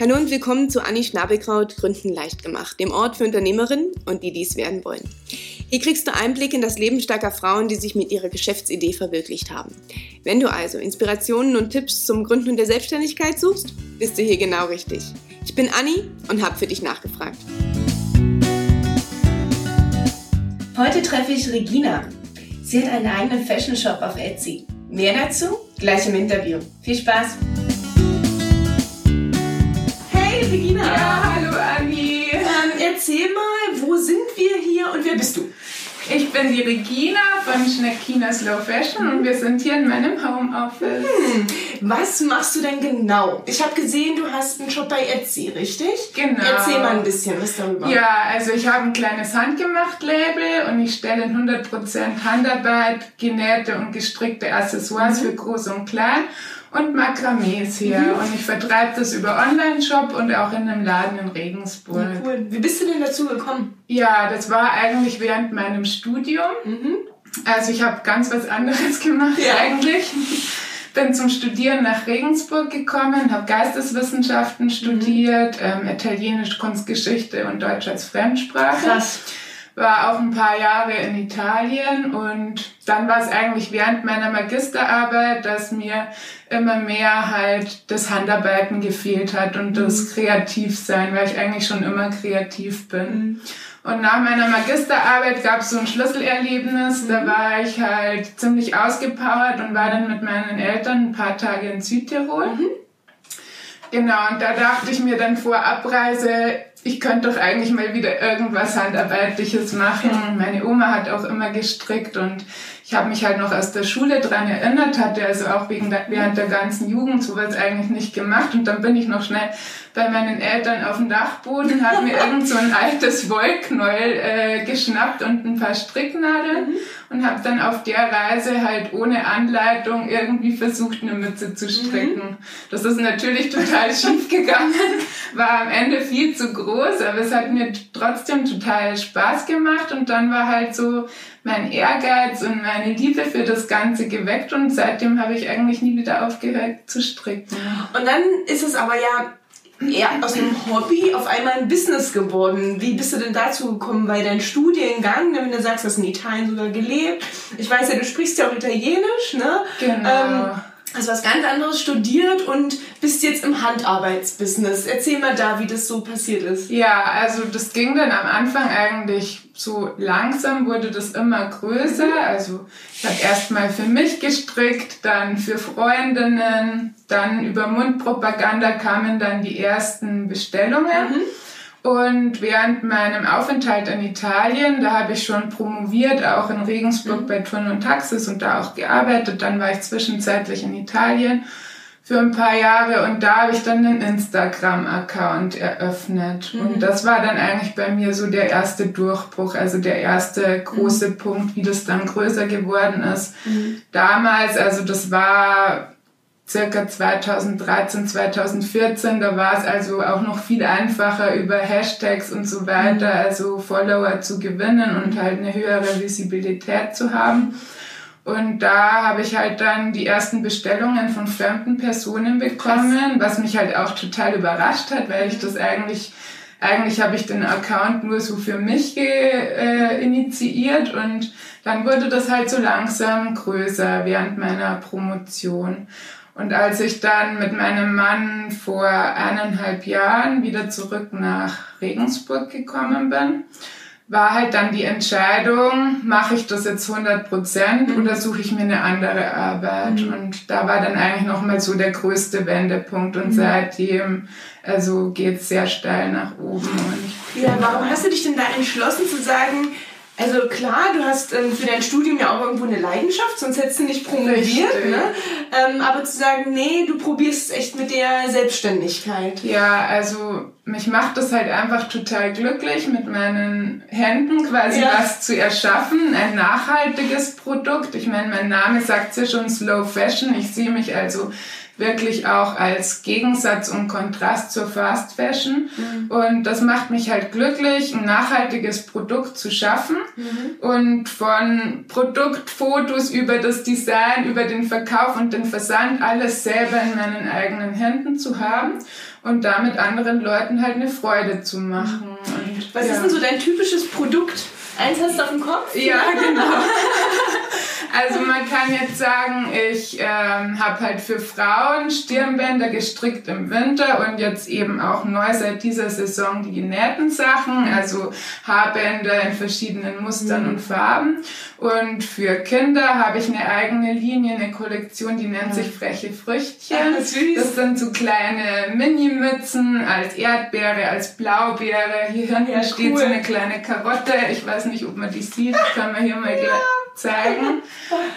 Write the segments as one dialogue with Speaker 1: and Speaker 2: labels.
Speaker 1: Hallo und willkommen zu Anni Schnabelkraut Gründen leicht gemacht, dem Ort für Unternehmerinnen und die dies werden wollen. Hier kriegst du Einblick in das Leben starker Frauen, die sich mit ihrer Geschäftsidee verwirklicht haben. Wenn du also Inspirationen und Tipps zum Gründen der Selbstständigkeit suchst, bist du hier genau richtig. Ich bin Anni und habe für dich nachgefragt. Heute treffe ich Regina. Sie hat einen eigenen Fashion Shop auf Etsy. Mehr dazu gleich im Interview. Viel Spaß! Regina.
Speaker 2: Ja, hallo Anni.
Speaker 1: Ähm, erzähl mal, wo sind wir hier und wer bist du?
Speaker 2: Ich bin die Regina von Schneckina Slow Fashion und wir sind hier in meinem Homeoffice.
Speaker 1: Hm. Was machst du denn genau? Ich habe gesehen, du hast einen Shop bei Etsy, richtig?
Speaker 2: Genau.
Speaker 1: Erzähl mal ein bisschen was darüber.
Speaker 2: Ja, also ich habe ein kleines Handgemacht-Label und ich stelle in 100% Handarbeit genähte und gestrickte Accessoires mhm. für Groß und Klein und Makramees her. Mhm. Und ich vertreibe das über Online-Shop und auch in einem Laden in Regensburg. Ja,
Speaker 1: cool. Wie bist du denn dazu gekommen?
Speaker 2: Ja, das war eigentlich während meinem Studium. Mhm. Also ich habe ganz was anderes gemacht ja. eigentlich. Bin zum Studieren nach Regensburg gekommen, habe Geisteswissenschaften mhm. studiert, ähm, Italienisch, Kunstgeschichte und Deutsch als Fremdsprache. Krass war auch ein paar Jahre in Italien und dann war es eigentlich während meiner Magisterarbeit, dass mir immer mehr halt das Handarbeiten gefehlt hat und das mhm. Kreativsein, weil ich eigentlich schon immer kreativ bin. Mhm. Und nach meiner Magisterarbeit gab es so ein Schlüsselerlebnis, mhm. da war ich halt ziemlich ausgepowert und war dann mit meinen Eltern ein paar Tage in Südtirol. Mhm. Genau, und da dachte ich mir dann vor Abreise, ich könnte doch eigentlich mal wieder irgendwas Handarbeitliches machen. Meine Oma hat auch immer gestrickt und ich habe mich halt noch aus der Schule dran erinnert, hatte also auch wegen der, während der ganzen Jugend sowas eigentlich nicht gemacht und dann bin ich noch schnell bei meinen Eltern auf dem Dachboden, habe mir irgend so ein altes Wollknäuel äh, geschnappt und ein paar Stricknadeln mhm. und habe dann auf der Reise halt ohne Anleitung irgendwie versucht, eine Mütze zu stricken. Mhm. Das ist natürlich total schief gegangen, war am Ende viel zu groß, aber es hat mir trotzdem total Spaß gemacht und dann war halt so mein Ehrgeiz und meine Liebe für das Ganze geweckt und seitdem habe ich eigentlich nie wieder aufgehört zu stricken.
Speaker 1: Und dann ist es aber ja eher aus einem Hobby auf einmal ein Business geworden. Wie bist du denn dazu gekommen? Weil dein Studiengang, ne, wenn du sagst, du hast in Italien sogar gelebt. Ich weiß ja, du sprichst ja auch Italienisch, ne?
Speaker 2: Genau.
Speaker 1: Ähm, hast was ganz anderes studiert und bist jetzt im Handarbeitsbusiness. Erzähl mal da, wie das so passiert ist.
Speaker 2: Ja, also das ging dann am Anfang eigentlich so langsam, wurde das immer größer. Also ich habe erstmal für mich gestrickt, dann für Freundinnen, dann über Mundpropaganda kamen dann die ersten Bestellungen. Mhm. Und während meinem Aufenthalt in Italien, da habe ich schon promoviert, auch in Regensburg mhm. bei Turn und Taxis und da auch gearbeitet. Dann war ich zwischenzeitlich in Italien für ein paar Jahre und da habe ich dann einen Instagram-Account eröffnet. Mhm. Und das war dann eigentlich bei mir so der erste Durchbruch, also der erste große mhm. Punkt, wie das dann größer geworden ist. Mhm. Damals, also das war circa 2013, 2014, da war es also auch noch viel einfacher über Hashtags und so weiter, mhm. also Follower zu gewinnen und halt eine höhere Visibilität zu haben. Und da habe ich halt dann die ersten Bestellungen von fremden Personen bekommen, was mich halt auch total überrascht hat, weil ich das eigentlich, eigentlich habe ich den Account nur so für mich ge, äh, initiiert und dann wurde das halt so langsam größer während meiner Promotion. Und als ich dann mit meinem Mann vor eineinhalb Jahren wieder zurück nach Regensburg gekommen bin, war halt dann die Entscheidung, mache ich das jetzt 100 Prozent mhm. oder suche ich mir eine andere Arbeit? Mhm. Und da war dann eigentlich nochmal so der größte Wendepunkt und mhm. seitdem, also geht's sehr steil nach oben. Und
Speaker 1: ja, warum hast du dich denn da entschlossen zu sagen, also klar, du hast ähm, für dein Studium ja auch irgendwo eine Leidenschaft, sonst hättest du nicht promoviert. Ne? Ähm, aber zu sagen, nee, du probierst es echt mit der Selbstständigkeit.
Speaker 2: Ja, also mich macht das halt einfach total glücklich, mit meinen Händen quasi ja. was zu erschaffen, ein nachhaltiges Produkt. Ich meine, mein Name sagt ja schon Slow Fashion. Ich sehe mich also wirklich auch als Gegensatz und Kontrast zur Fast Fashion. Mhm. Und das macht mich halt glücklich, ein nachhaltiges Produkt zu schaffen mhm. und von Produktfotos über das Design, über den Verkauf und den Versand alles selber in meinen eigenen Händen zu haben und damit anderen Leuten halt eine Freude zu machen. Und,
Speaker 1: Was ja. ist denn so dein typisches Produkt? Eins hast du auf dem Kopf?
Speaker 2: Ja, genau. Also man kann jetzt sagen, ich ähm, habe halt für Frauen Stirnbänder gestrickt im Winter und jetzt eben auch neu seit dieser Saison die genähten Sachen, also Haarbänder in verschiedenen Mustern mhm. und Farben. Und für Kinder habe ich eine eigene Linie, eine Kollektion, die nennt sich Freche Früchtchen. Ach, das sind so kleine Mini-Mützen als Erdbeere, als Blaubeere. Hier hinten ja, steht so eine kleine Karotte. Ich weiß nicht, ob man die sieht. Können wir hier mal gleich zeigen.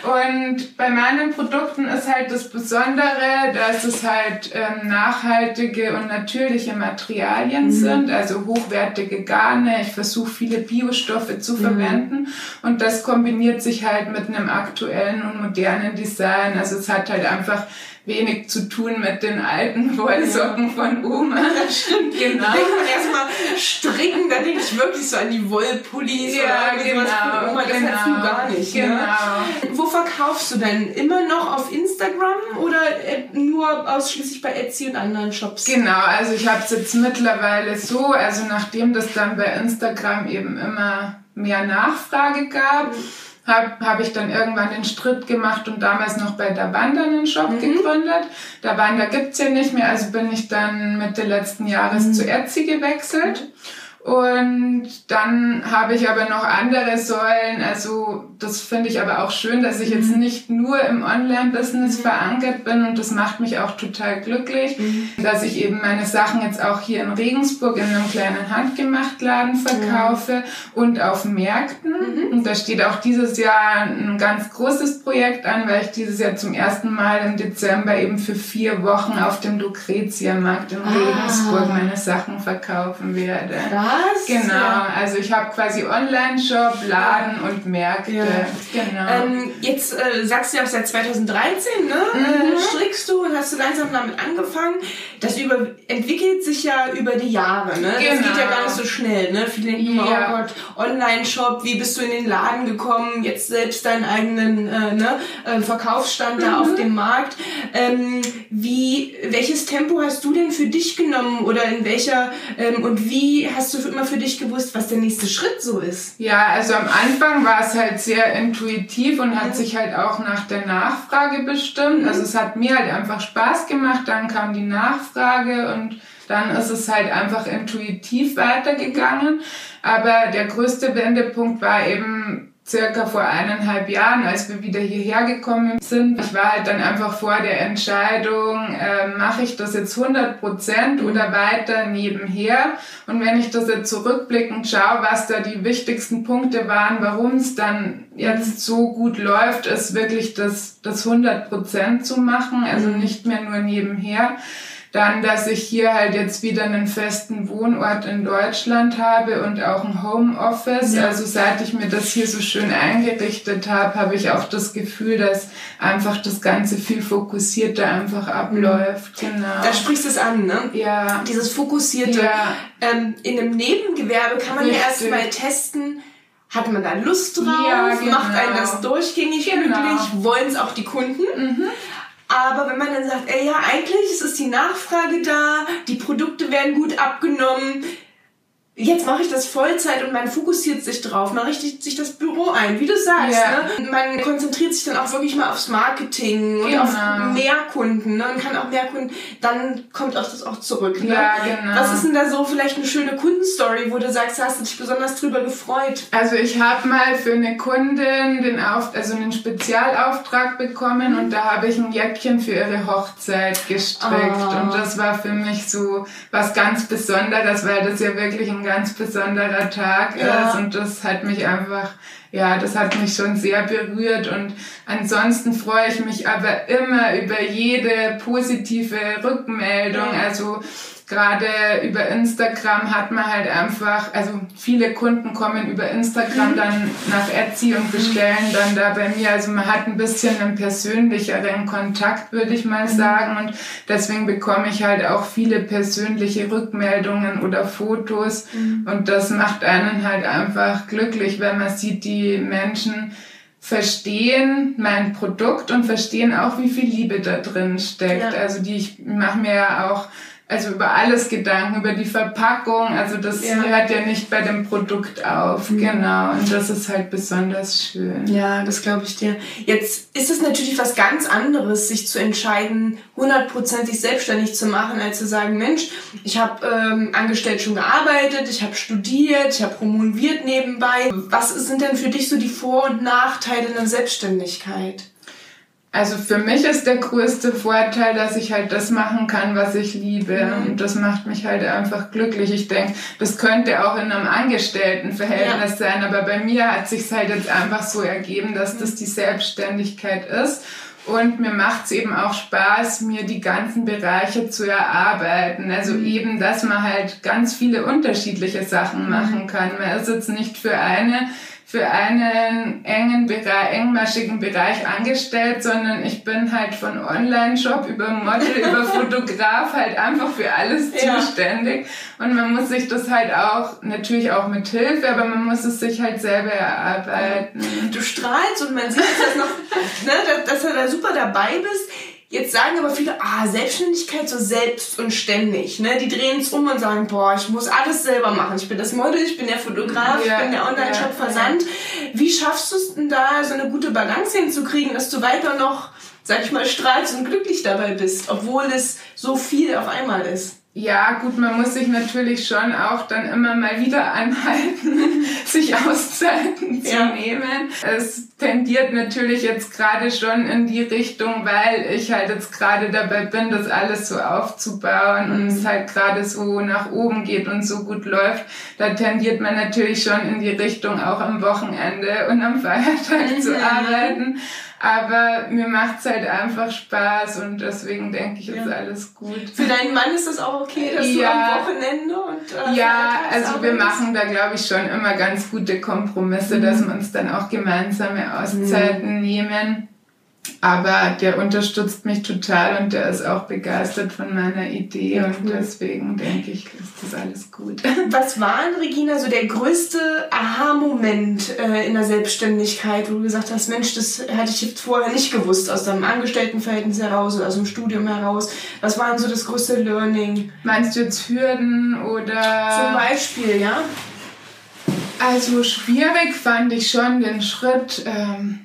Speaker 2: Und bei meinen Produkten ist halt das Besondere, dass es halt ähm, nachhaltige und natürliche Materialien mhm. sind, also hochwertige Garne. Ich versuche viele Biostoffe zu mhm. verwenden und das kombiniert sich halt mit einem aktuellen und modernen Design. Also es hat halt einfach wenig zu tun mit den alten Wollsocken von Oma.
Speaker 1: Das stimmt, genau. Erstmal stricken, da denke ich wirklich so an die Wollpullis
Speaker 2: ja, oder genau, von Oma, das genau, hast du gar nicht. Ne? Genau.
Speaker 1: Ne? Wo verkaufst du denn? Immer noch auf Instagram oder äh, nur ausschließlich bei Etsy und anderen Shops?
Speaker 2: Genau, also ich habe es jetzt mittlerweile so, also nachdem das dann bei Instagram eben immer mehr Nachfrage gab, mhm habe hab ich dann irgendwann den Schritt gemacht und damals noch bei der Wanda einen Shop mhm. gegründet. Der Wanda gibt's ja nicht mehr, also bin ich dann Mitte letzten Jahres mhm. zu Etsy gewechselt. Mhm. Und dann habe ich aber noch andere Säulen. Also das finde ich aber auch schön, dass ich jetzt mhm. nicht nur im Online-Business mhm. verankert bin und das macht mich auch total glücklich, mhm. dass ich eben meine Sachen jetzt auch hier in Regensburg in einem kleinen Handgemachtladen verkaufe und auf Märkten. Und da steht auch dieses Jahr ein ganz großes Projekt an, weil ich dieses Jahr zum ersten Mal im Dezember eben für vier Wochen auf dem Lucretia-Markt in ah. Regensburg meine Sachen verkaufen werde.
Speaker 1: Ja was?
Speaker 2: Genau, ja. also ich habe quasi Online-Shop, Laden und Märkte. Ja.
Speaker 1: Genau. Ähm, jetzt äh, sagst du ja auch seit 2013, ne? Mhm. Strickst du und hast du langsam damit angefangen. Das über, entwickelt sich ja über die Jahre, ne? Genau. Das geht ja gar nicht so schnell, ne? Viele denken, oh ja. oh Gott, Online-Shop, wie bist du in den Laden gekommen? Jetzt selbst deinen eigenen äh, ne? Äh, Verkaufsstand mhm. da auf dem Markt. Ähm, wie, welches Tempo hast du denn für dich genommen oder in welcher ähm, und wie hast du immer für dich gewusst, was der nächste Schritt so ist?
Speaker 2: Ja, also am Anfang war es halt sehr intuitiv und hat sich halt auch nach der Nachfrage bestimmt. Mhm. Also es hat mir halt einfach Spaß gemacht, dann kam die Nachfrage und dann ist es halt einfach intuitiv weitergegangen. Aber der größte Wendepunkt war eben circa vor eineinhalb Jahren, als wir wieder hierher gekommen sind. Ich war halt dann einfach vor der Entscheidung, äh, mache ich das jetzt 100 Prozent oder weiter nebenher. Und wenn ich das jetzt zurückblickend schaue, was da die wichtigsten Punkte waren, warum es dann jetzt so gut läuft, ist wirklich das, das 100 Prozent zu machen, also mhm. nicht mehr nur nebenher. Dann, dass ich hier halt jetzt wieder einen festen Wohnort in Deutschland habe und auch ein Homeoffice. Ja. Also seit ich mir das hier so schön eingerichtet habe, habe ich auch das Gefühl, dass einfach das Ganze viel fokussierter einfach abläuft.
Speaker 1: Mhm. Genau. Da sprichst du es an, ne?
Speaker 2: Ja.
Speaker 1: Dieses Fokussierte. Ja. Ähm, in einem Nebengewerbe kann man Richtig. ja erstmal testen, hat man da Lust drauf? Ja, genau. Macht einen das durchgängig genau. glücklich? Wollen es auch die Kunden? Mhm. Aber wenn man dann sagt, ey, ja, eigentlich ist die Nachfrage da, die Produkte werden gut abgenommen, jetzt mache ich das Vollzeit und man fokussiert sich drauf, man richtet sich das Büro ein, wie du sagst. Ja. Ne? Man konzentriert sich dann auch wirklich mal aufs Marketing und genau. auf mehr Kunden ne? und kann auch mehr Kunden, dann kommt auch das auch zurück. Ne?
Speaker 2: Ja, genau.
Speaker 1: Was ist denn da so vielleicht eine schöne Kundenstory, wo du sagst, hast du dich besonders drüber gefreut?
Speaker 2: Also ich habe mal für eine Kundin den Auf also einen Spezialauftrag bekommen und da habe ich ein Jäckchen für ihre Hochzeit gestrickt oh. und das war für mich so was ganz Besonderes, weil das ja wirklich ein ganz besonderer Tag ja. ist und das hat mich einfach, ja, das hat mich schon sehr berührt und ansonsten freue ich mich aber immer über jede positive Rückmeldung. Also gerade über Instagram hat man halt einfach, also viele Kunden kommen über Instagram mhm. dann nach Etsy und bestellen dann da bei mir. Also man hat ein bisschen einen persönlicheren Kontakt, würde ich mal mhm. sagen. Und deswegen bekomme ich halt auch viele persönliche Rückmeldungen oder Fotos. Mhm. Und das macht einen halt einfach glücklich, wenn man sieht, die Menschen, verstehen mein Produkt und verstehen auch, wie viel Liebe da drin steckt. Ja. Also die ich mache mir ja auch also über alles Gedanken, über die Verpackung. Also das ja. hört ja nicht bei dem Produkt auf. Mhm. Genau. Und das ist halt besonders schön.
Speaker 1: Ja, das glaube ich dir. Jetzt ist es natürlich was ganz anderes, sich zu entscheiden, hundertprozentig selbstständig zu machen, als zu sagen, Mensch, ich habe ähm, angestellt schon gearbeitet, ich habe studiert, ich habe promoviert nebenbei. Was sind denn für dich so die Vor- und Nachteile einer Selbstständigkeit?
Speaker 2: Also für mich ist der größte Vorteil, dass ich halt das machen kann, was ich liebe. Mhm. Und das macht mich halt einfach glücklich. Ich denke, das könnte auch in einem Angestelltenverhältnis ja. sein, aber bei mir hat sich halt jetzt einfach so ergeben, dass das die Selbstständigkeit ist. Und mir macht es eben auch Spaß, mir die ganzen Bereiche zu erarbeiten. Also mhm. eben, dass man halt ganz viele unterschiedliche Sachen mhm. machen kann. Man ist jetzt nicht für eine für einen engen Bereich, engmaschigen Bereich angestellt, sondern ich bin halt von Online-Shop über Model, über Fotograf halt einfach für alles ja. zuständig. Und man muss sich das halt auch, natürlich auch mit Hilfe, aber man muss es sich halt selber erarbeiten.
Speaker 1: Du strahlst und man sieht, dass, noch, ne, dass, dass du da super dabei bist. Jetzt sagen aber viele, ah, Selbstständigkeit so selbst und ständig. Ne? Die drehen es um und sagen, boah, ich muss alles selber machen. Ich bin das Model, ich bin der Fotograf, ja, ich bin der Online-Shop-Versand. Ja. Wie schaffst du es denn da, so eine gute Balance hinzukriegen, dass du weiter noch, sag ich mal, strahlst und glücklich dabei bist, obwohl es so viel auf einmal ist?
Speaker 2: Ja, gut, man muss sich natürlich schon auch dann immer mal wieder anhalten, sich Auszeiten zu ja. nehmen. Es tendiert natürlich jetzt gerade schon in die Richtung, weil ich halt jetzt gerade dabei bin, das alles so aufzubauen und es halt gerade so nach oben geht und so gut läuft. Da tendiert man natürlich schon in die Richtung, auch am Wochenende und am Feiertag zu mhm. arbeiten. Aber mir macht's halt einfach Spaß und deswegen denke ich, ist ja. alles gut.
Speaker 1: Für deinen Mann ist das auch okay, dass ja. du am Wochenende und
Speaker 2: äh, Ja, also wir machen da glaube ich schon immer ganz gute Kompromisse, mhm. dass wir uns dann auch gemeinsame Auszeiten mhm. nehmen. Aber der unterstützt mich total und der ist auch begeistert von meiner Idee und deswegen denke ich, ist das alles gut.
Speaker 1: Was war denn, Regina, so der größte Aha-Moment äh, in der Selbstständigkeit, wo du gesagt hast, Mensch, das hätte ich jetzt vorher nicht gewusst, aus deinem Angestelltenverhältnis heraus oder aus dem Studium heraus. Was war denn so das größte Learning?
Speaker 2: Meinst du jetzt Hürden oder...
Speaker 1: Zum Beispiel, ja.
Speaker 2: Also schwierig fand ich schon den Schritt... Ähm,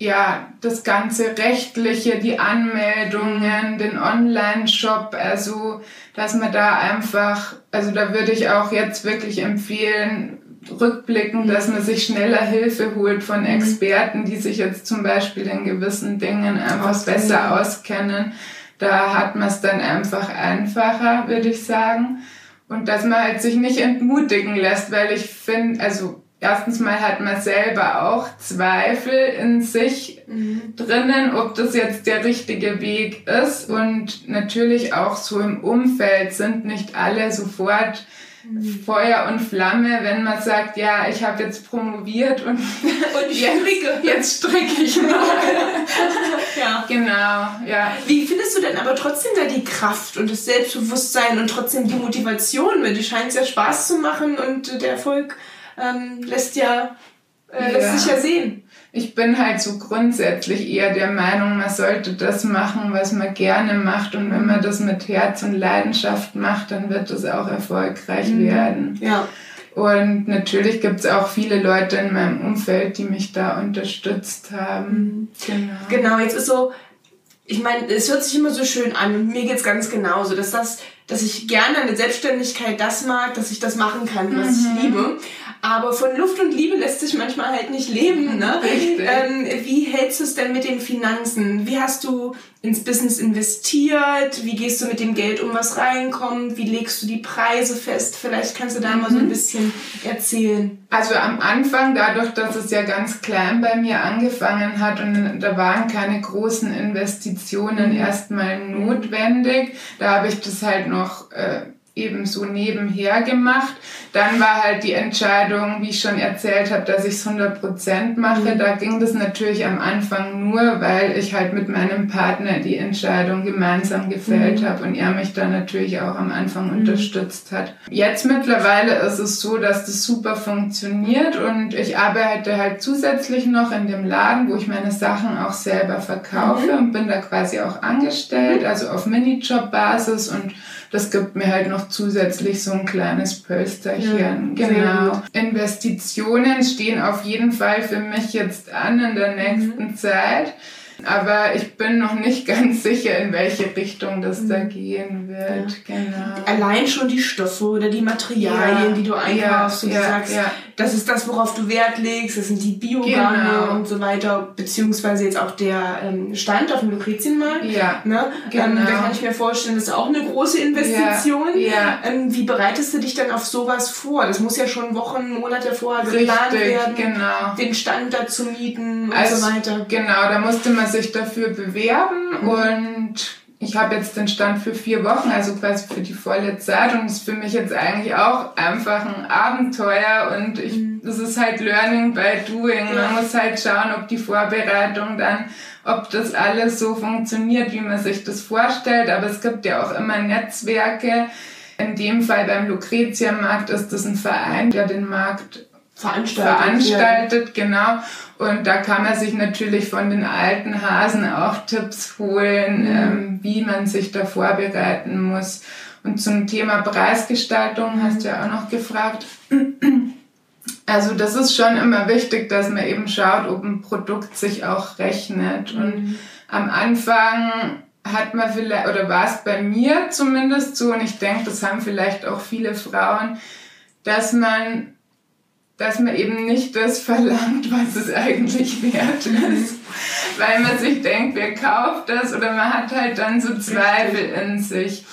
Speaker 2: ja, das ganze Rechtliche, die Anmeldungen, den Online-Shop, also, dass man da einfach, also da würde ich auch jetzt wirklich empfehlen, rückblicken, dass man sich schneller Hilfe holt von mhm. Experten, die sich jetzt zum Beispiel in gewissen Dingen einfach auskennen. besser auskennen. Da hat man es dann einfach einfacher, würde ich sagen. Und dass man halt sich nicht entmutigen lässt, weil ich finde, also erstens mal hat man selber auch Zweifel in sich mhm. drinnen, ob das jetzt der richtige Weg ist. Und natürlich auch so im Umfeld sind nicht alle sofort mhm. Feuer und Flamme, wenn man sagt, ja, ich habe jetzt promoviert und, und ich jetzt, stricke. jetzt stricke ich mal. ja. Genau, ja.
Speaker 1: Wie findest du denn aber trotzdem da die Kraft und das Selbstbewusstsein und trotzdem die Motivation? Weil du scheinst ja Spaß zu machen und der Erfolg ähm, lässt ja, äh, lässt sich ja sehen.
Speaker 2: Ich bin halt so grundsätzlich eher der Meinung, man sollte das machen, was man gerne macht. Und wenn man das mit Herz und Leidenschaft macht, dann wird das auch erfolgreich mhm. werden.
Speaker 1: Ja.
Speaker 2: Und natürlich gibt es auch viele Leute in meinem Umfeld, die mich da unterstützt haben.
Speaker 1: Genau. Genau, jetzt ist so, ich meine, es hört sich immer so schön an und mir geht es ganz genauso, dass das, dass ich gerne eine Selbstständigkeit das mag, dass ich das machen kann, was mhm. ich liebe. Aber von Luft und Liebe lässt sich manchmal halt nicht leben. Ne? Ähm, wie hältst du es denn mit den Finanzen? Wie hast du ins Business investiert? Wie gehst du mit dem Geld um, was reinkommt? Wie legst du die Preise fest? Vielleicht kannst du da mhm. mal so ein mhm. bisschen erzählen.
Speaker 2: Also am Anfang, dadurch, dass es ja ganz klein bei mir angefangen hat und da waren keine großen Investitionen mhm. erstmal notwendig, da habe ich das halt noch... Äh, eben so nebenher gemacht. Dann war halt die Entscheidung, wie ich schon erzählt habe, dass ich es 100% mache. Mhm. Da ging das natürlich am Anfang nur, weil ich halt mit meinem Partner die Entscheidung gemeinsam gefällt mhm. habe und er mich dann natürlich auch am Anfang mhm. unterstützt hat. Jetzt mittlerweile ist es so, dass das super funktioniert und ich arbeite halt zusätzlich noch in dem Laden, wo ich meine Sachen auch selber verkaufe mhm. und bin da quasi auch angestellt, also auf Minijob-Basis und das gibt mir halt noch zusätzlich so ein kleines Pölsterchen. Ja, genau. Investitionen stehen auf jeden Fall für mich jetzt an in der nächsten mhm. Zeit. Aber ich bin noch nicht ganz sicher, in welche Richtung das da mhm. gehen wird. Ja. Genau.
Speaker 1: Allein schon die Stoffe oder die Materialien, ja. die du einkaufst und du sagst, das ist das, worauf du Wert legst, das sind die Biogarne genau. und so weiter, beziehungsweise jetzt auch der ähm, Stand auf dem Lucretienmarkt. Ja, ne? genau. Ähm, da kann ich mir vorstellen, das ist auch eine große Investition. Ja. ja. Ähm, wie bereitest du dich dann auf sowas vor? Das muss ja schon Wochen, Monate vorher geplant werden, genau. den Stand dazu mieten und also, so weiter.
Speaker 2: Genau, da musste man sich dafür bewerben mhm. und ich habe jetzt den Stand für vier Wochen, also quasi für die volle Zeit und ist für mich jetzt eigentlich auch einfach ein Abenteuer und ich, mhm. das ist halt Learning by Doing. Man muss halt schauen, ob die Vorbereitung dann, ob das alles so funktioniert, wie man sich das vorstellt. Aber es gibt ja auch immer Netzwerke. In dem Fall beim Lucretia-Markt ist das ein Verein, der den Markt veranstaltet, veranstaltet ja. genau. Und da kann man sich natürlich von den alten Hasen auch Tipps holen, mhm. ähm, wie man sich da vorbereiten muss. Und zum Thema Preisgestaltung mhm. hast du ja auch noch gefragt. Also das ist schon immer wichtig, dass man eben schaut, ob ein Produkt sich auch rechnet. Mhm. Und am Anfang hat man vielleicht, oder war es bei mir zumindest so, und ich denke, das haben vielleicht auch viele Frauen, dass man dass man eben nicht das verlangt, was es eigentlich wert ist. Weil man sich denkt, wer kauft das? Oder man hat halt dann so Zweifel in sich.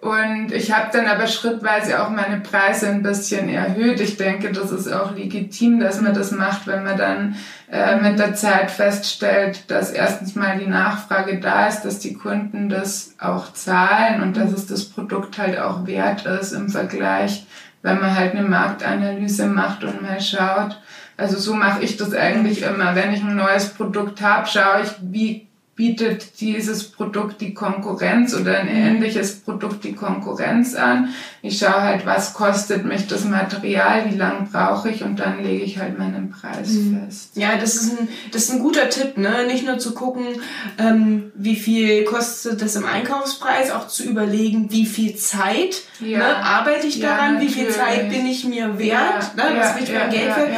Speaker 2: Und ich habe dann aber schrittweise auch meine Preise ein bisschen erhöht. Ich denke, das ist auch legitim, dass man das macht, wenn man dann äh, mit der Zeit feststellt, dass erstens mal die Nachfrage da ist, dass die Kunden das auch zahlen und dass es das Produkt halt auch wert ist im Vergleich wenn man halt eine Marktanalyse macht und mal schaut. Also so mache ich das eigentlich immer. Wenn ich ein neues Produkt habe, schaue ich, wie bietet dieses Produkt die Konkurrenz oder ein ähnliches Produkt die Konkurrenz an. Ich schaue halt, was kostet mich das Material, wie lange brauche ich und dann lege ich halt meinen Preis mhm. fest.
Speaker 1: Ja, das ist, ein, das ist ein guter Tipp, ne? Nicht nur zu gucken, ähm, wie viel kostet das im Einkaufspreis, auch zu überlegen, wie viel Zeit ja. ne, arbeite ich daran, ja, wie viel Zeit bin ich mir wert, ja. ne? was ja, wird mein Geld für,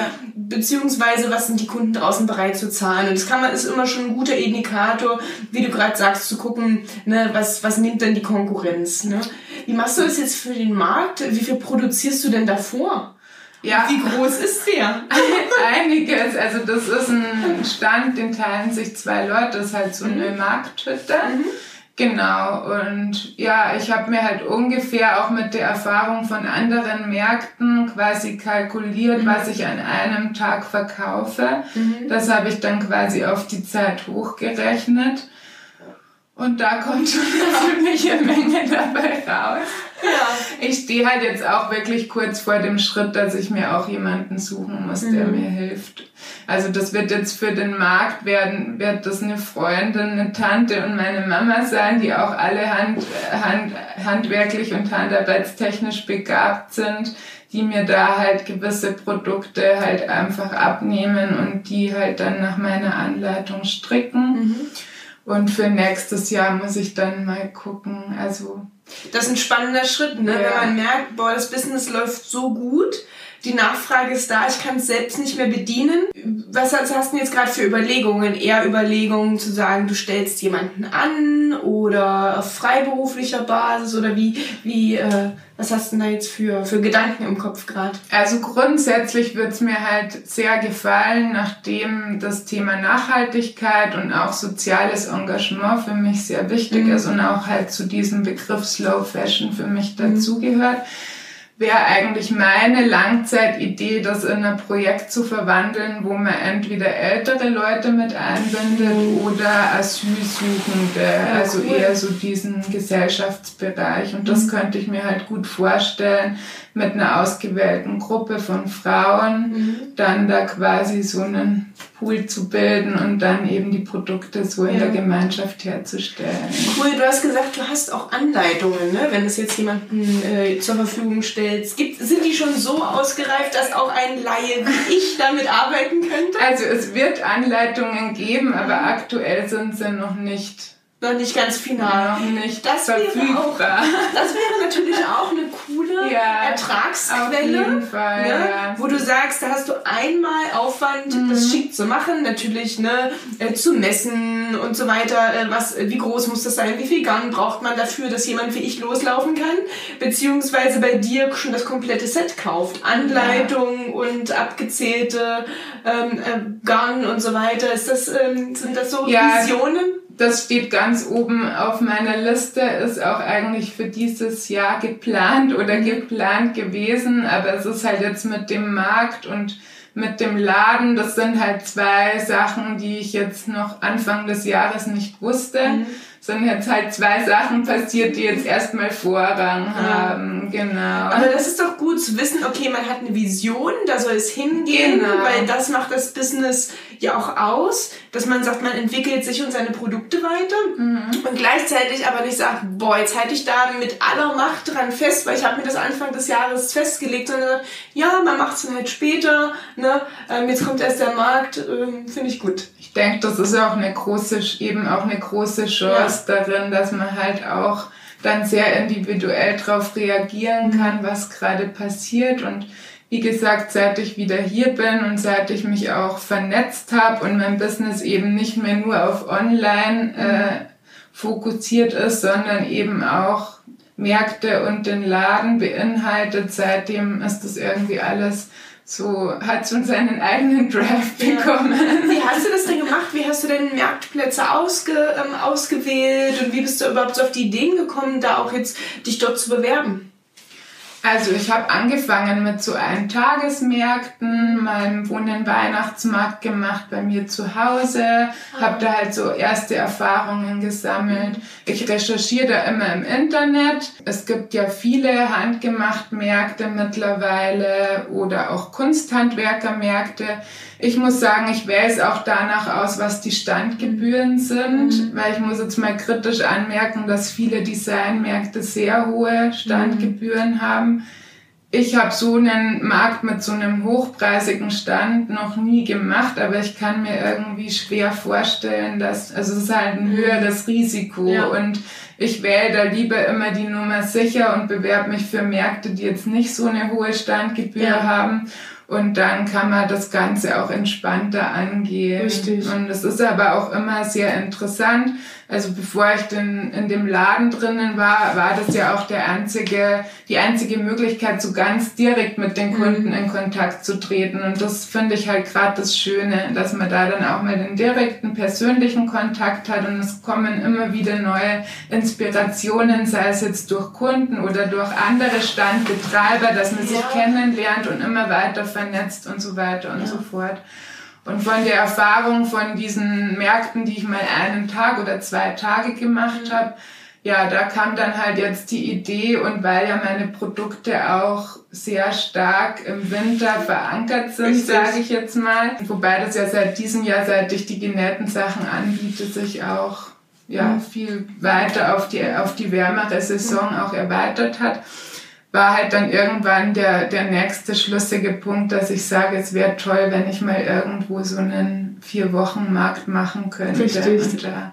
Speaker 1: beziehungsweise was sind die Kunden draußen bereit zu zahlen. Und das kann man, ist immer schon ein guter Indikator, wie du gerade sagst, zu gucken, ne, was, was nimmt denn die Konkurrenz. Ne? Wie machst du das jetzt für den Markt? Wie viel produzierst du denn davor? Ja. Wie groß ist der?
Speaker 2: Einiges. Also das ist ein Stand, den teilen sich zwei Leute. Das ist halt so eine mhm. Markthütte. Mhm. Genau, und ja, ich habe mir halt ungefähr auch mit der Erfahrung von anderen Märkten quasi kalkuliert, mhm. was ich an einem Tag verkaufe. Mhm. Das habe ich dann quasi auf die Zeit hochgerechnet. Und da kommt schon eine ziemliche Menge dabei raus. Ja. Ich stehe halt jetzt auch wirklich kurz vor dem Schritt, dass ich mir auch jemanden suchen muss, der mhm. mir hilft. Also das wird jetzt für den Markt werden, wird das eine Freundin, eine Tante und meine Mama sein, die auch alle hand, hand, handwerklich und handarbeitstechnisch begabt sind, die mir da halt gewisse Produkte halt einfach abnehmen und die halt dann nach meiner Anleitung stricken. Mhm. Und für nächstes Jahr muss ich dann mal gucken. Also
Speaker 1: das ist ein spannender Schritt, ne? Ja. wenn man merkt, boah, das Business läuft so gut, die Nachfrage ist da, ich kann es selbst nicht mehr bedienen. Was hast du jetzt gerade für Überlegungen? Eher Überlegungen zu sagen, du stellst jemanden an oder auf freiberuflicher Basis oder wie, wie, äh, was hast du denn da jetzt für, für Gedanken im Kopf gerade?
Speaker 2: Also grundsätzlich wird es mir halt sehr gefallen, nachdem das Thema Nachhaltigkeit und auch soziales Engagement für mich sehr wichtig mhm. ist und auch halt zu diesem Begriff Slow Fashion für mich mhm. dazugehört. Mhm wäre eigentlich meine Langzeitidee, das in ein Projekt zu verwandeln, wo man entweder ältere Leute mit einbindet mhm. oder Asylsuchende, ja, also cool. eher so diesen Gesellschaftsbereich. Und das mhm. könnte ich mir halt gut vorstellen, mit einer ausgewählten Gruppe von Frauen mhm. dann da quasi so einen Pool zu bilden und dann eben die Produkte so in der Gemeinschaft herzustellen.
Speaker 1: Cool, du hast gesagt, du hast auch Anleitungen, ne? wenn es jetzt jemanden äh, zur Verfügung stellst. Gibt, sind die schon so ausgereift, dass auch ein Laie wie ich damit arbeiten könnte?
Speaker 2: Also es wird Anleitungen geben, aber aktuell sind sie noch nicht
Speaker 1: noch nicht ganz final.
Speaker 2: Noch nicht das verfügbar. Wäre auch,
Speaker 1: das wäre natürlich auch eine coole ja, Ertragsquelle, auf jeden Fall, ne? ja. wo du sagst, da hast du einmal Aufwand, mhm. das schick zu machen, natürlich ne, äh, zu messen und so weiter. Äh, was, wie groß muss das sein? Wie viel Gun braucht man dafür, dass jemand wie ich loslaufen kann? Beziehungsweise bei dir schon das komplette Set kauft, Anleitung ja. und abgezählte ähm, äh, Gun und so weiter. Ist das ähm, sind das so Visionen?
Speaker 2: Das steht ganz oben auf meiner Liste, ist auch eigentlich für dieses Jahr geplant oder mhm. geplant gewesen, aber es ist halt jetzt mit dem Markt und mit dem Laden, das sind halt zwei Sachen, die ich jetzt noch Anfang des Jahres nicht wusste. Mhm sind jetzt halt zwei Sachen passiert, die jetzt erstmal Vorrang haben. Genau.
Speaker 1: Aber das ist doch gut zu wissen, okay, man hat eine Vision, da soll es hingehen, genau. weil das macht das Business ja auch aus, dass man sagt, man entwickelt sich und seine Produkte weiter mhm. und gleichzeitig aber nicht sagt, boah, jetzt halte ich da mit aller Macht dran fest, weil ich habe mir das Anfang des Jahres festgelegt, sondern ja, man macht es dann halt später, ne? Ähm, jetzt kommt erst der Markt, ähm, finde ich gut.
Speaker 2: Ich denke, das ist auch eine große, eben auch eine große Chance ja. darin, dass man halt auch dann sehr individuell darauf reagieren kann, was gerade passiert und wie gesagt, seit ich wieder hier bin und seit ich mich auch vernetzt habe und mein Business eben nicht mehr nur auf Online äh, fokussiert ist, sondern eben auch Märkte und den Laden beinhaltet, seitdem ist das irgendwie alles so, hat schon seinen eigenen Drive bekommen.
Speaker 1: Ja. Wie hast du das denn gemacht? Wie hast du denn Marktplätze ausge, ähm, ausgewählt und wie bist du überhaupt so auf die Ideen gekommen, da auch jetzt dich dort zu bewerben?
Speaker 2: Also ich habe angefangen mit so Eintagesmärkten, meinem Wohnen Weihnachtsmarkt gemacht bei mir zu Hause, ah. habe da halt so erste Erfahrungen gesammelt. Ich recherchiere da immer im Internet. Es gibt ja viele Handgemacht-Märkte mittlerweile oder auch Kunsthandwerkermärkte. Ich muss sagen, ich wähle es auch danach aus, was die Standgebühren sind, mhm. weil ich muss jetzt mal kritisch anmerken, dass viele Designmärkte sehr hohe Standgebühren mhm. haben. Ich habe so einen Markt mit so einem hochpreisigen Stand noch nie gemacht, aber ich kann mir irgendwie schwer vorstellen, dass, also es ist halt ein mhm. höheres Risiko ja. und ich wähle da lieber immer die Nummer sicher und bewerbe mich für Märkte, die jetzt nicht so eine hohe Standgebühr ja. haben und dann kann man das Ganze auch entspannter angehen. Richtig. Und es ist aber auch immer sehr interessant. Also bevor ich denn in dem Laden drinnen war, war das ja auch der einzige, die einzige Möglichkeit, so ganz direkt mit den Kunden mhm. in Kontakt zu treten. Und das finde ich halt gerade das Schöne, dass man da dann auch mal den direkten persönlichen Kontakt hat und es kommen immer wieder neue Inspirationen, sei es jetzt durch Kunden oder durch andere Standbetreiber, dass man ja. sich kennenlernt und immer weiter vernetzt und so weiter und ja. so fort. Und von der Erfahrung von diesen Märkten, die ich mal einen Tag oder zwei Tage gemacht mhm. habe, ja, da kam dann halt jetzt die Idee und weil ja meine Produkte auch sehr stark im Winter verankert sind, sage ich jetzt mal. Wobei das ja seit diesem Jahr, seit ich die genähten Sachen anbiete, sich auch ja, mhm. viel weiter auf die, auf die wärmere Saison auch erweitert hat war halt dann irgendwann der, der nächste schlüssige Punkt, dass ich sage, es wäre toll, wenn ich mal irgendwo so einen vier Wochen Markt machen könnte.
Speaker 1: Richtig.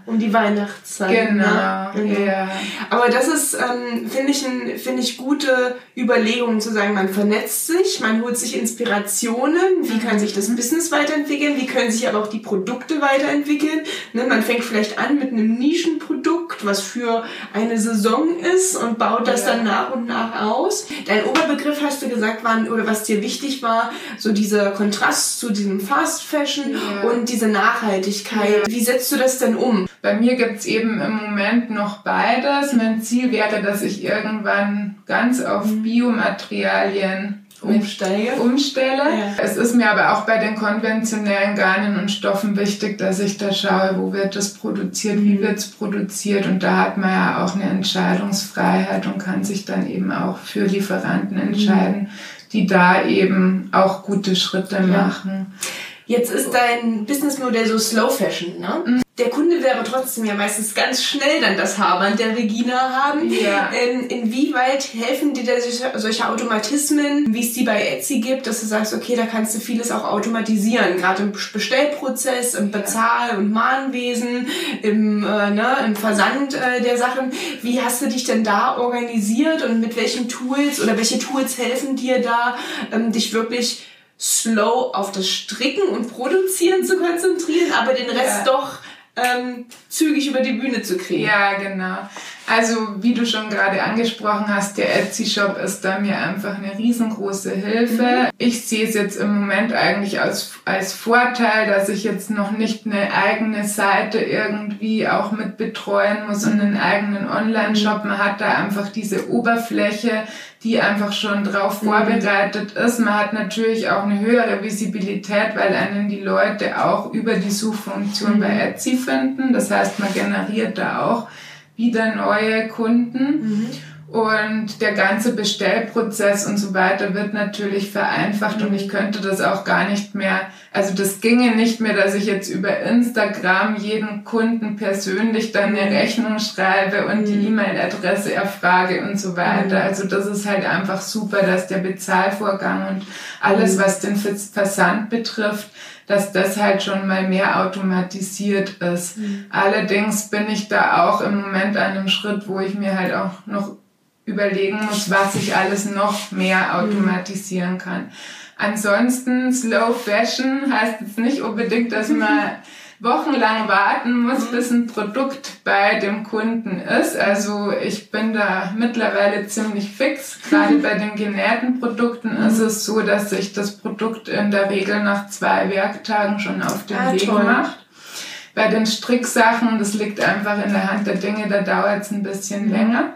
Speaker 1: Um die Weihnachtszeit.
Speaker 2: Genau, ne? genau. ja.
Speaker 1: Aber das ist, ähm, finde ich, ein, finde ich gute Überlegungen zu sagen, man vernetzt sich, man holt sich Inspirationen, wie kann sich das Business weiterentwickeln, wie können sich aber auch die Produkte weiterentwickeln. Ne? Man fängt vielleicht an mit einem Nischenprodukt, was für eine Saison ist und baut das ja. dann nach und nach aus. Dein Oberbegriff hast du gesagt, waren, oder was dir wichtig war, so dieser Kontrast zu diesem Fast Fashion ja. und diese Nachhaltigkeit. Wie setzt du das denn um?
Speaker 2: bei mir gibt's eben im Moment noch beides. Mein Ziel wäre, dass ich irgendwann ganz auf mhm. Biomaterialien umstelle. umstelle. Ja. Es ist mir aber auch bei den konventionellen Garnen und Stoffen wichtig, dass ich da schaue, wo wird das produziert, wie mhm. wird es produziert und da hat man ja auch eine Entscheidungsfreiheit und kann sich dann eben auch für Lieferanten entscheiden, mhm. die da eben auch gute Schritte ja. machen.
Speaker 1: Jetzt ist dein Businessmodell so Slow Fashion, ne? Mhm der Kunde will aber trotzdem ja meistens ganz schnell dann das Haarband der Regina haben. Ja. In, inwieweit helfen dir da solche Automatismen, wie es die bei Etsy gibt, dass du sagst, okay, da kannst du vieles auch automatisieren, gerade im Bestellprozess, im Bezahl- und Mahnwesen, im, äh, ne, im Versand äh, der Sachen. Wie hast du dich denn da organisiert und mit welchen Tools oder welche Tools helfen dir da, ähm, dich wirklich slow auf das Stricken und Produzieren zu konzentrieren, aber den Rest ja. doch ähm, zügig über die Bühne zu kriegen.
Speaker 2: Ja, genau. Also wie du schon gerade angesprochen hast, der Etsy-Shop ist da mir einfach eine riesengroße Hilfe. Mhm. Ich sehe es jetzt im Moment eigentlich als, als Vorteil, dass ich jetzt noch nicht eine eigene Seite irgendwie auch mit betreuen muss und einen eigenen Online-Shop. Man hat da einfach diese Oberfläche, die einfach schon drauf mhm. vorbereitet ist. Man hat natürlich auch eine höhere Visibilität, weil einen die Leute auch über die Suchfunktion mhm. bei Etsy finden. Das heißt, man generiert da auch wieder neue Kunden. Mhm. Und der ganze Bestellprozess und so weiter wird natürlich vereinfacht und ich könnte das auch gar nicht mehr, also das ginge nicht mehr, dass ich jetzt über Instagram jeden Kunden persönlich dann eine Rechnung schreibe und die mhm. E-Mail-Adresse erfrage und so weiter. Mhm. Also das ist halt einfach super, dass der Bezahlvorgang und alles, mhm. was den Versand betrifft, dass das halt schon mal mehr automatisiert ist. Mhm. Allerdings bin ich da auch im Moment an einem Schritt, wo ich mir halt auch noch überlegen muss, was ich alles noch mehr mhm. automatisieren kann. Ansonsten Slow Fashion heißt jetzt nicht unbedingt, dass man wochenlang warten muss, mhm. bis ein Produkt bei dem Kunden ist. Also ich bin da mittlerweile ziemlich fix. Gerade bei den genähten Produkten mhm. ist es so, dass sich das Produkt in der Regel nach zwei Werktagen schon auf den ah, Weg macht. Bei den Stricksachen, das liegt einfach in der Hand der Dinge, da dauert es ein bisschen länger.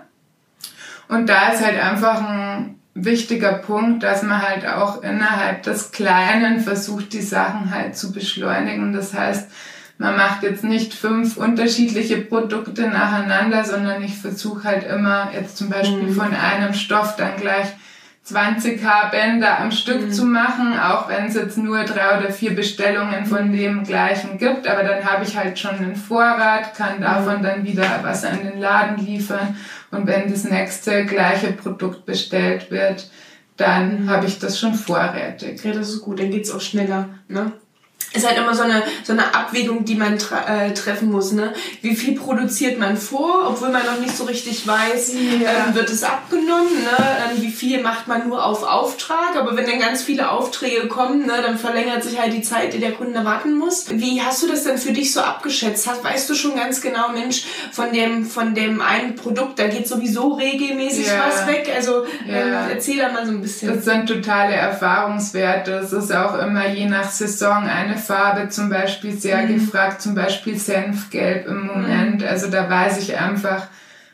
Speaker 2: Und da ist halt einfach ein wichtiger Punkt, dass man halt auch innerhalb des Kleinen versucht, die Sachen halt zu beschleunigen. Das heißt, man macht jetzt nicht fünf unterschiedliche Produkte nacheinander, sondern ich versuche halt immer jetzt zum Beispiel mhm. von einem Stoff dann gleich 20 Haarbänder am Stück mhm. zu machen, auch wenn es jetzt nur drei oder vier Bestellungen von mhm. dem gleichen gibt. Aber dann habe ich halt schon einen Vorrat, kann mhm. davon dann wieder was an den Laden liefern. Und wenn das nächste gleiche Produkt bestellt wird, dann mhm. habe ich das schon vorrätig.
Speaker 1: Ja, das ist gut, dann geht's auch schneller. Ne? Ist halt immer so eine, so eine Abwägung, die man äh, treffen muss. Ne? Wie viel produziert man vor, obwohl man noch nicht so richtig weiß, ja. ähm, wird es abgenommen? Ne? Ähm, wie viel macht man nur auf Auftrag? Aber wenn dann ganz viele Aufträge kommen, ne, dann verlängert sich halt die Zeit, die der Kunde warten muss. Wie hast du das denn für dich so abgeschätzt? Hast, weißt du schon ganz genau, Mensch, von dem, von dem einen Produkt, da geht sowieso regelmäßig ja. was weg? Also ja. ähm, erzähl da mal so ein bisschen.
Speaker 2: Das sind totale Erfahrungswerte. Es ist auch immer je nach Saison eine Farbe zum Beispiel sehr mhm. gefragt, zum Beispiel Senfgelb im Moment. Mhm. Also da weiß ich einfach,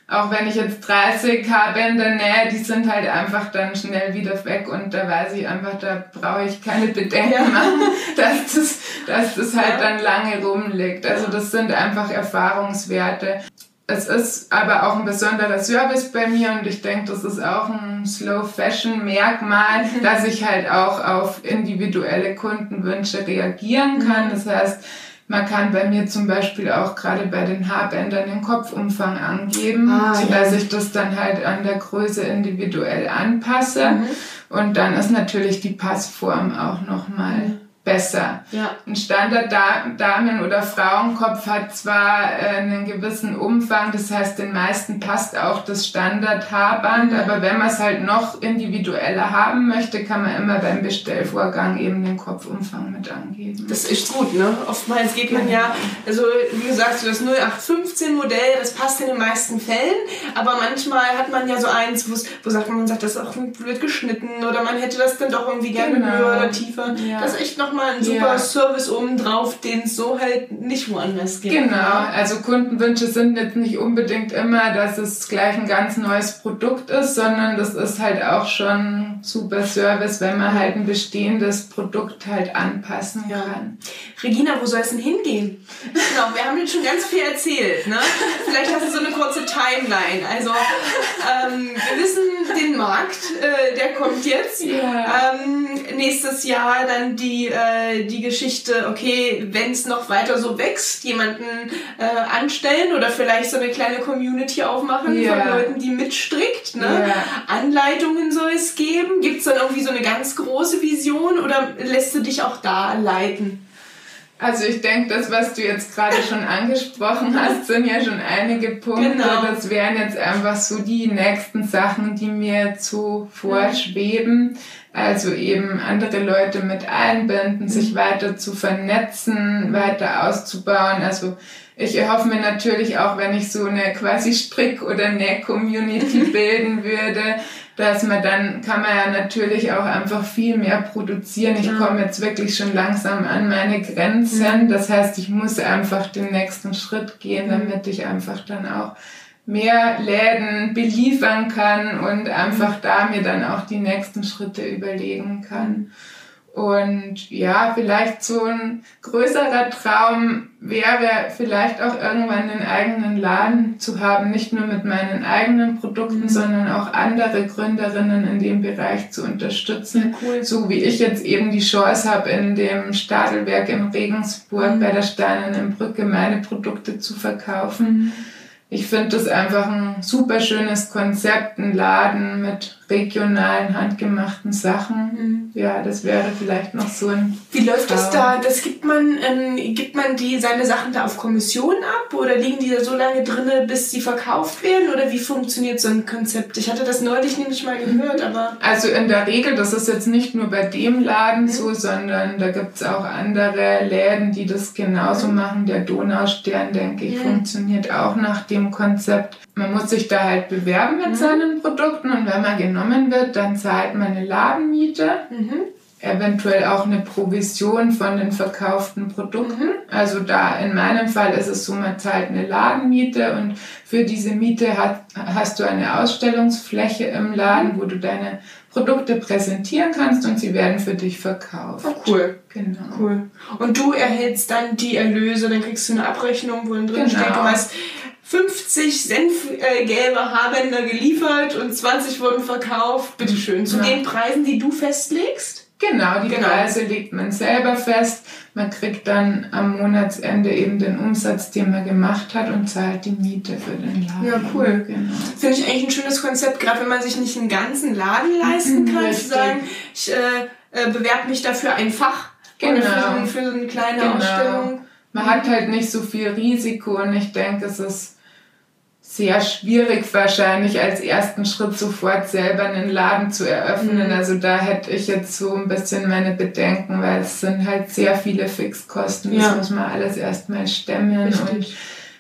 Speaker 2: auch wenn ich jetzt 30 Haarbänder nähe, die sind halt einfach dann schnell wieder weg und da weiß ich einfach, da brauche ich keine Bedenken ja. machen, dass das, dass das halt ja. dann lange rumliegt. Also das sind einfach Erfahrungswerte. Es ist aber auch ein besonderer Service bei mir und ich denke, das ist auch ein Slow Fashion Merkmal, dass ich halt auch auf individuelle Kundenwünsche reagieren kann. Mhm. Das heißt, man kann bei mir zum Beispiel auch gerade bei den Haarbändern den Kopfumfang angeben, ah, sodass ja. ich das dann halt an der Größe individuell anpasse. Mhm. Und dann ist natürlich die Passform auch nochmal mhm besser. Ja. Ein Standard-Damen- oder Frauenkopf hat zwar äh, einen gewissen Umfang, das heißt, den meisten passt auch das Standard-Haarband, mhm. aber wenn man es halt noch individueller haben möchte, kann man immer beim Bestellvorgang eben den Kopfumfang mit angeben.
Speaker 1: Das ist gut, ne? Oftmals geht man ja, also wie gesagt, das 0815-Modell, das passt in den meisten Fällen, aber manchmal hat man ja so eins, wo sagt man, man sagt, das ist auch blöd geschnitten oder man hätte das dann doch irgendwie gerne genau. höher oder tiefer. Ja. Das ist echt noch nochmal ein super ja. Service obendrauf, den es so halt nicht woanders gibt.
Speaker 2: Genau, also Kundenwünsche sind jetzt nicht unbedingt immer, dass es gleich ein ganz neues Produkt ist, sondern das ist halt auch schon super Service, wenn man halt ein bestehendes Produkt halt anpassen ja. kann.
Speaker 1: Regina, wo soll es denn hingehen? genau, wir haben jetzt schon ganz viel erzählt. Ne? Vielleicht hast du so eine kurze Timeline. Also ähm, wir wissen den Markt, äh, der kommt jetzt. Ja. Ähm, nächstes Jahr dann die, äh, die Geschichte, okay, wenn es noch weiter so wächst, jemanden äh, anstellen oder vielleicht so eine kleine Community aufmachen ja. von Leuten, die mitstrickt. Ne? Ja. Anleitungen soll es geben. Gibt es dann irgendwie so eine ganz große Vision oder lässt du dich auch da leiten?
Speaker 2: Also ich denke, das, was du jetzt gerade schon angesprochen hast, sind ja schon einige Punkte. Genau. Das wären jetzt einfach so die nächsten Sachen, die mir zu vorschweben. Also eben andere Leute mit einbinden, mhm. sich weiter zu vernetzen, weiter auszubauen. Also ich erhoffe mir natürlich auch, wenn ich so eine quasi Strick- oder Näh-Community bilden würde, dass man dann kann man ja natürlich auch einfach viel mehr produzieren. Ich ja. komme jetzt wirklich schon langsam an meine Grenzen. Mhm. Das heißt, ich muss einfach den nächsten Schritt gehen, mhm. damit ich einfach dann auch mehr Läden beliefern kann und einfach da mir dann auch die nächsten Schritte überlegen kann. Und ja, vielleicht so ein größerer Traum wäre vielleicht auch irgendwann einen eigenen Laden zu haben, nicht nur mit meinen eigenen Produkten, mhm. sondern auch andere Gründerinnen in dem Bereich zu unterstützen. Ja, cool. So wie ich jetzt eben die Chance habe, in dem Stadelwerk in Regensburg mhm. bei der Steinernen Brücke meine Produkte zu verkaufen. Mhm ich finde das einfach ein super schönes Konzept, ein Laden mit regionalen, handgemachten Sachen. Mhm. Ja, das wäre vielleicht noch so ein.
Speaker 1: Wie läuft das da? Das gibt man, ähm, gibt man die seine Sachen da auf Kommission ab oder liegen die da so lange drinne, bis sie verkauft werden? Oder wie funktioniert so ein Konzept? Ich hatte das neulich nämlich mal gehört, aber.
Speaker 2: Also in der Regel, das ist jetzt nicht nur bei dem Laden mhm. so, sondern da gibt es auch andere Läden, die das genauso mhm. machen. Der Donaustern, denke ich, funktioniert auch nach dem dem Konzept. Man muss sich da halt bewerben mit mhm. seinen Produkten und wenn man genommen wird, dann zahlt man eine Ladenmiete. Mhm. Eventuell auch eine Provision von den verkauften Produkten. Mhm. Also da in meinem Fall ist es so, man zahlt eine Ladenmiete und für diese Miete hat, hast du eine Ausstellungsfläche im Laden, wo du deine Produkte präsentieren kannst und sie werden für dich verkauft.
Speaker 1: Oh, cool. Genau. Cool. Und du erhältst dann die Erlöse, dann kriegst du eine Abrechnung, wo drin genau. steht, du hast 50 Senfgelbe Haarbänder geliefert und 20 wurden verkauft. Bitteschön. Zu ja. den Preisen, die du festlegst?
Speaker 2: Genau, die genau. Preise legt man selber fest. Man kriegt dann am Monatsende eben den Umsatz, den man gemacht hat und zahlt die Miete für den Laden.
Speaker 1: Ja, cool. Genau. Finde ich eigentlich ein schönes Konzept, gerade wenn man sich nicht einen ganzen Laden leisten mhm, kann, Richtig. zu sagen, ich äh, äh, bewerbe mich dafür ein Fach genau. für, für so eine kleine genau. Ausstellung.
Speaker 2: Man hat halt nicht so viel Risiko und ich denke, es ist sehr schwierig wahrscheinlich als ersten Schritt sofort selber einen Laden zu eröffnen. Mhm. Also da hätte ich jetzt so ein bisschen meine Bedenken, weil es sind halt sehr viele Fixkosten. Das muss man alles erstmal stemmen. Richtig. Und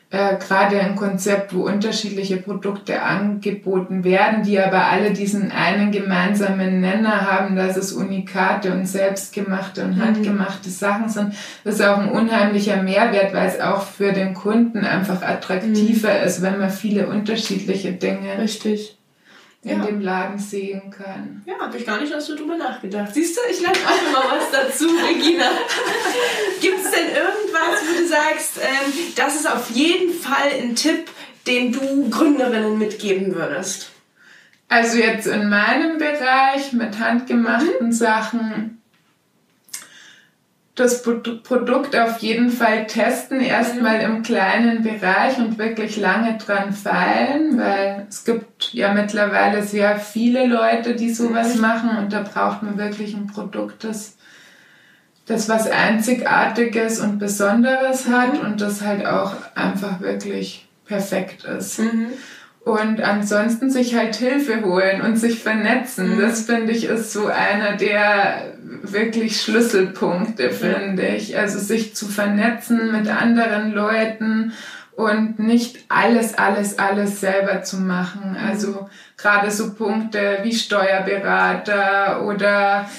Speaker 2: äh, gerade ein Konzept, wo unterschiedliche Produkte angeboten werden, die aber alle diesen einen gemeinsamen Nenner haben, dass es Unikate und selbstgemachte und mhm. handgemachte Sachen sind. Das ist auch ein unheimlicher Mehrwert, weil es auch für den Kunden einfach attraktiver mhm. ist, wenn man viele unterschiedliche Dinge
Speaker 1: Richtig
Speaker 2: in ja. dem Laden sehen kann.
Speaker 1: Ja, habe ich gar nicht so drüber nachgedacht. Siehst du, ich lerne auch immer was dazu, Regina. Gibt es denn irgendwas, wo du sagst, ähm, das ist auf jeden Fall ein Tipp, den du Gründerinnen mitgeben würdest?
Speaker 2: Also jetzt in meinem Bereich mit handgemachten mhm. Sachen das Produkt auf jeden Fall testen, erstmal im kleinen Bereich und wirklich lange dran feilen, weil es gibt ja mittlerweile sehr viele Leute, die sowas mhm. machen und da braucht man wirklich ein Produkt, das, das was Einzigartiges und Besonderes hat mhm. und das halt auch einfach wirklich perfekt ist. Mhm. Und ansonsten sich halt Hilfe holen und sich vernetzen. Mhm. Das finde ich ist so einer der wirklich Schlüsselpunkte, finde ich. Also sich zu vernetzen mit anderen Leuten und nicht alles, alles, alles selber zu machen. Mhm. Also gerade so Punkte wie Steuerberater oder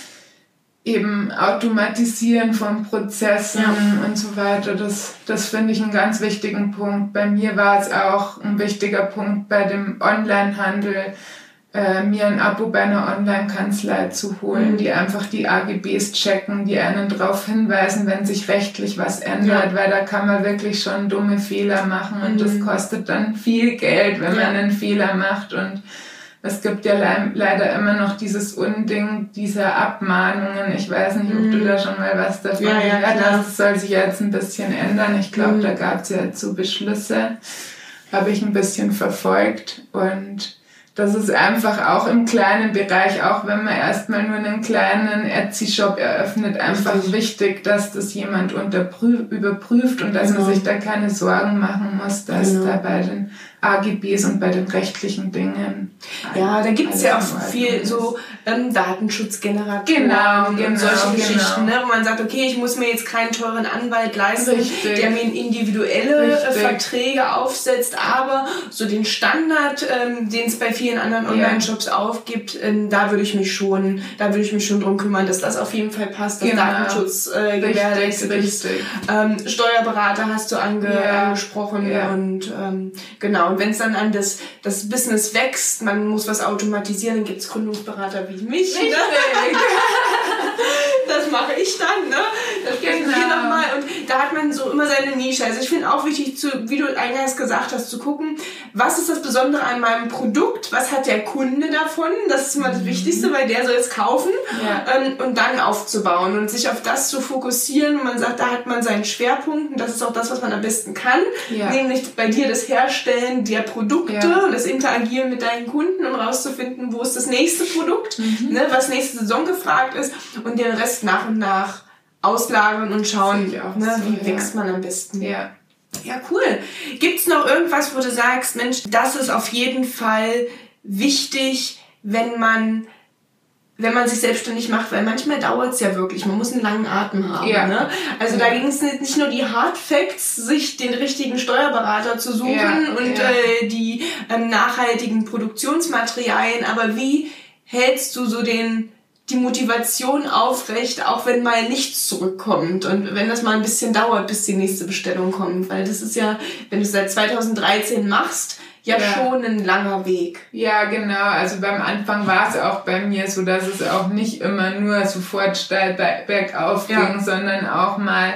Speaker 2: eben Automatisieren von Prozessen ja. und so weiter. Das, das finde ich einen ganz wichtigen Punkt. Bei mir war es auch ein wichtiger Punkt bei dem Onlinehandel, äh, mir ein Abo bei einer Online-Kanzlei zu holen, mhm. die einfach die AGBs checken, die einen darauf hinweisen, wenn sich rechtlich was ändert, ja. weil da kann man wirklich schon dumme Fehler machen und mhm. das kostet dann viel Geld, wenn ja. man einen Fehler macht und es gibt ja le leider immer noch dieses Unding dieser Abmahnungen. Ich weiß nicht, ob du mhm. da schon mal was davon ja, ja, gehört hast. Das soll sich jetzt ein bisschen ändern. Ich glaube, mhm. da gab es ja so Beschlüsse. Habe ich ein bisschen verfolgt und das ist einfach auch im kleinen Bereich, auch wenn man erstmal nur einen kleinen Etsy-Shop eröffnet, einfach Richtig. wichtig, dass das jemand überprüft und dass genau. man sich da keine Sorgen machen muss, dass genau. da bei den AGBs und bei den rechtlichen Dingen.
Speaker 1: Ja, da gibt es ja auch viel so ähm, Datenschutzgeneratoren
Speaker 2: genau,
Speaker 1: und
Speaker 2: genau,
Speaker 1: solche
Speaker 2: genau.
Speaker 1: Geschichten, ne, wo man sagt, okay, ich muss mir jetzt keinen teuren Anwalt leisten, Richtig. der mir individuelle Richtig. Verträge aufsetzt, aber so den Standard, ähm, den es bei vielen anderen Online-Shops ja. aufgibt, ähm, da würde ich mich schon, da würde ich mich schon drum kümmern, dass das auf jeden Fall passt, dass genau. Datenschutz äh, gewährleistet ist. Ähm, Steuerberater hast du ange ja. angesprochen ja. und ähm, genau und wenn es dann an das, das Business wächst, man muss was automatisieren, dann gibt es Gründungsberater wie mich. Ne? das mache ich dann, ne? Das genau. hier nochmal. Und da hat man so immer seine Nische. Also ich finde auch wichtig, zu, wie du eingangs gesagt hast, zu gucken, was ist das Besondere an meinem Produkt, was hat der Kunde davon, das ist immer das mhm. Wichtigste, weil der soll es kaufen ja. ähm, und dann aufzubauen und sich auf das zu fokussieren. Und man sagt, da hat man seinen Schwerpunkt und das ist auch das, was man am besten kann, ja. nämlich bei dir das Herstellen der Produkte ja. und das Interagieren mit deinen Kunden, um rauszufinden, wo ist das nächste Produkt, mhm. ne, was nächste Saison gefragt ist und den Rest nach und nach auslagern und schauen, ne, so, wie wächst man am besten.
Speaker 2: Ja.
Speaker 1: Ja, cool. Gibt's noch irgendwas, wo du sagst, Mensch, das ist auf jeden Fall wichtig, wenn man wenn man sich selbstständig macht, weil manchmal dauert's ja wirklich, man muss einen langen Atem haben. Ja. Ne? Also ja. da ging es nicht nur die Hard Facts, sich den richtigen Steuerberater zu suchen ja. und Äh, die ähm, nachhaltigen Produktionsmaterialien, aber wie hältst du so den die Motivation aufrecht, auch wenn mal nichts zurückkommt und wenn das mal ein bisschen dauert, bis die nächste Bestellung kommt, weil das ist ja, wenn du es seit 2013 machst, ja, ja, schon ein langer Weg.
Speaker 2: Ja, genau. Also beim Anfang war es auch bei mir so, dass es auch nicht immer nur sofort steil bergauf ja. ging, sondern auch mal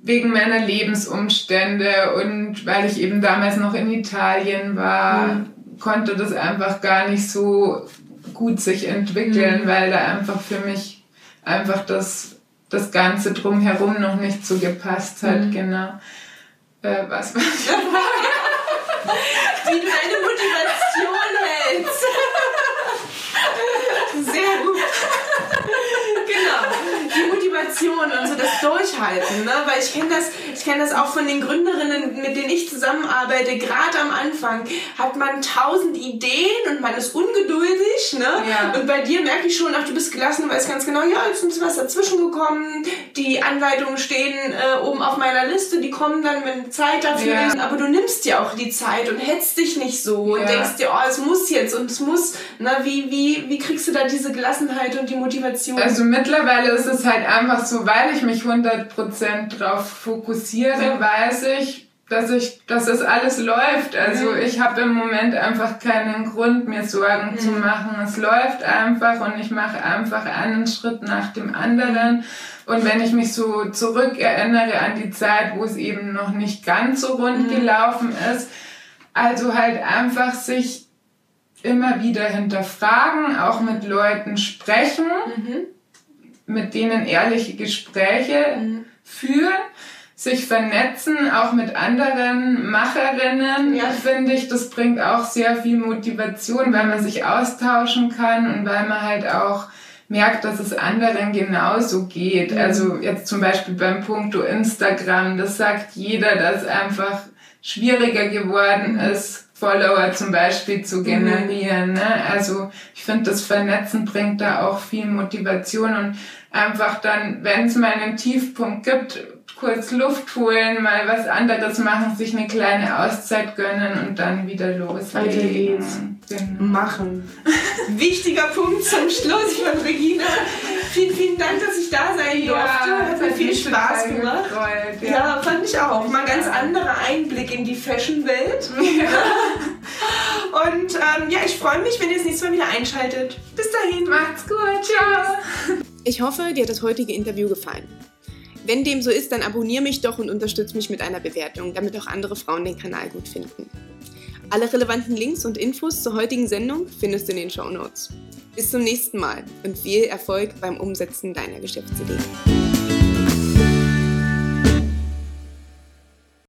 Speaker 2: wegen meiner Lebensumstände und weil ich eben damals noch in Italien war, mhm. konnte das einfach gar nicht so gut sich entwickeln, mhm. weil da einfach für mich einfach das, das Ganze drumherum noch nicht so gepasst hat, mhm. genau. Äh, was war
Speaker 1: Wie du deine Motivation hältst. Sehr gut. genau. Die Motivation und so das Durchhalten, ne? Weil ich kenne das, ich kenne das auch von den Gründerinnen, mit denen ich zusammenarbeite. Gerade am Anfang hat man tausend Ideen und man ist ungeduldig, ne? Ja. Und bei dir merke ich schon, ach, du bist gelassen, weißt ganz genau, ja, jetzt ist was dazwischen gekommen. Die Anleitungen stehen äh, oben auf meiner Liste, die kommen dann, wenn Zeit dafür ja. ist. Aber du nimmst dir auch die Zeit und hetzt dich nicht so ja. und denkst dir, oh, es muss jetzt und es muss. Na, wie, wie, wie kriegst du da diese Gelassenheit und die Motivation?
Speaker 2: Also mittlerweile ist es halt einfach so, weil ich mich 100% drauf fokussiere, weiß ich, dass ich, dass das alles läuft. Also mhm. ich habe im Moment einfach keinen Grund, mir Sorgen mhm. zu machen. Es läuft einfach und ich mache einfach einen Schritt nach dem anderen. Und wenn ich mich so zurückerinnere an die Zeit, wo es eben noch nicht ganz so rund mhm. gelaufen ist, also halt einfach sich immer wieder hinterfragen, auch mit Leuten sprechen. Mhm mit denen ehrliche Gespräche mhm. führen, sich vernetzen, auch mit anderen Macherinnen, ja. finde ich, das bringt auch sehr viel Motivation, weil man sich austauschen kann und weil man halt auch merkt, dass es anderen genauso geht. Mhm. Also jetzt zum Beispiel beim Punkto Instagram, das sagt jeder, dass einfach schwieriger geworden ist, Follower zum Beispiel zu mhm. generieren. Mhm. Ne? Also ich finde, das Vernetzen bringt da auch viel Motivation und einfach dann, wenn es mal einen Tiefpunkt gibt, kurz Luft holen, mal was anderes machen, sich eine kleine Auszeit gönnen und dann wieder loslegen.
Speaker 1: Genau. Machen. Wichtiger Punkt zum Schluss von Regina.
Speaker 2: vielen, vielen Dank, dass ich da sein durfte. Ja, hat mir viel Spaß gemacht. Gefreut, ja. ja. fand ich auch. Mal ein ganz anderer Einblick in die Fashion-Welt. Ja. Und ähm, ja, ich freue mich, wenn ihr das nächste Mal wieder einschaltet. Bis dahin.
Speaker 3: Macht's gut. Ciao.
Speaker 1: Ich hoffe, dir hat das heutige Interview gefallen. Wenn dem so ist, dann abonniere mich doch und unterstütze mich mit einer Bewertung, damit auch andere Frauen den Kanal gut finden. Alle relevanten Links und Infos zur heutigen Sendung findest du in den Show Notes. Bis zum nächsten Mal und viel Erfolg beim Umsetzen deiner Geschäftsidee.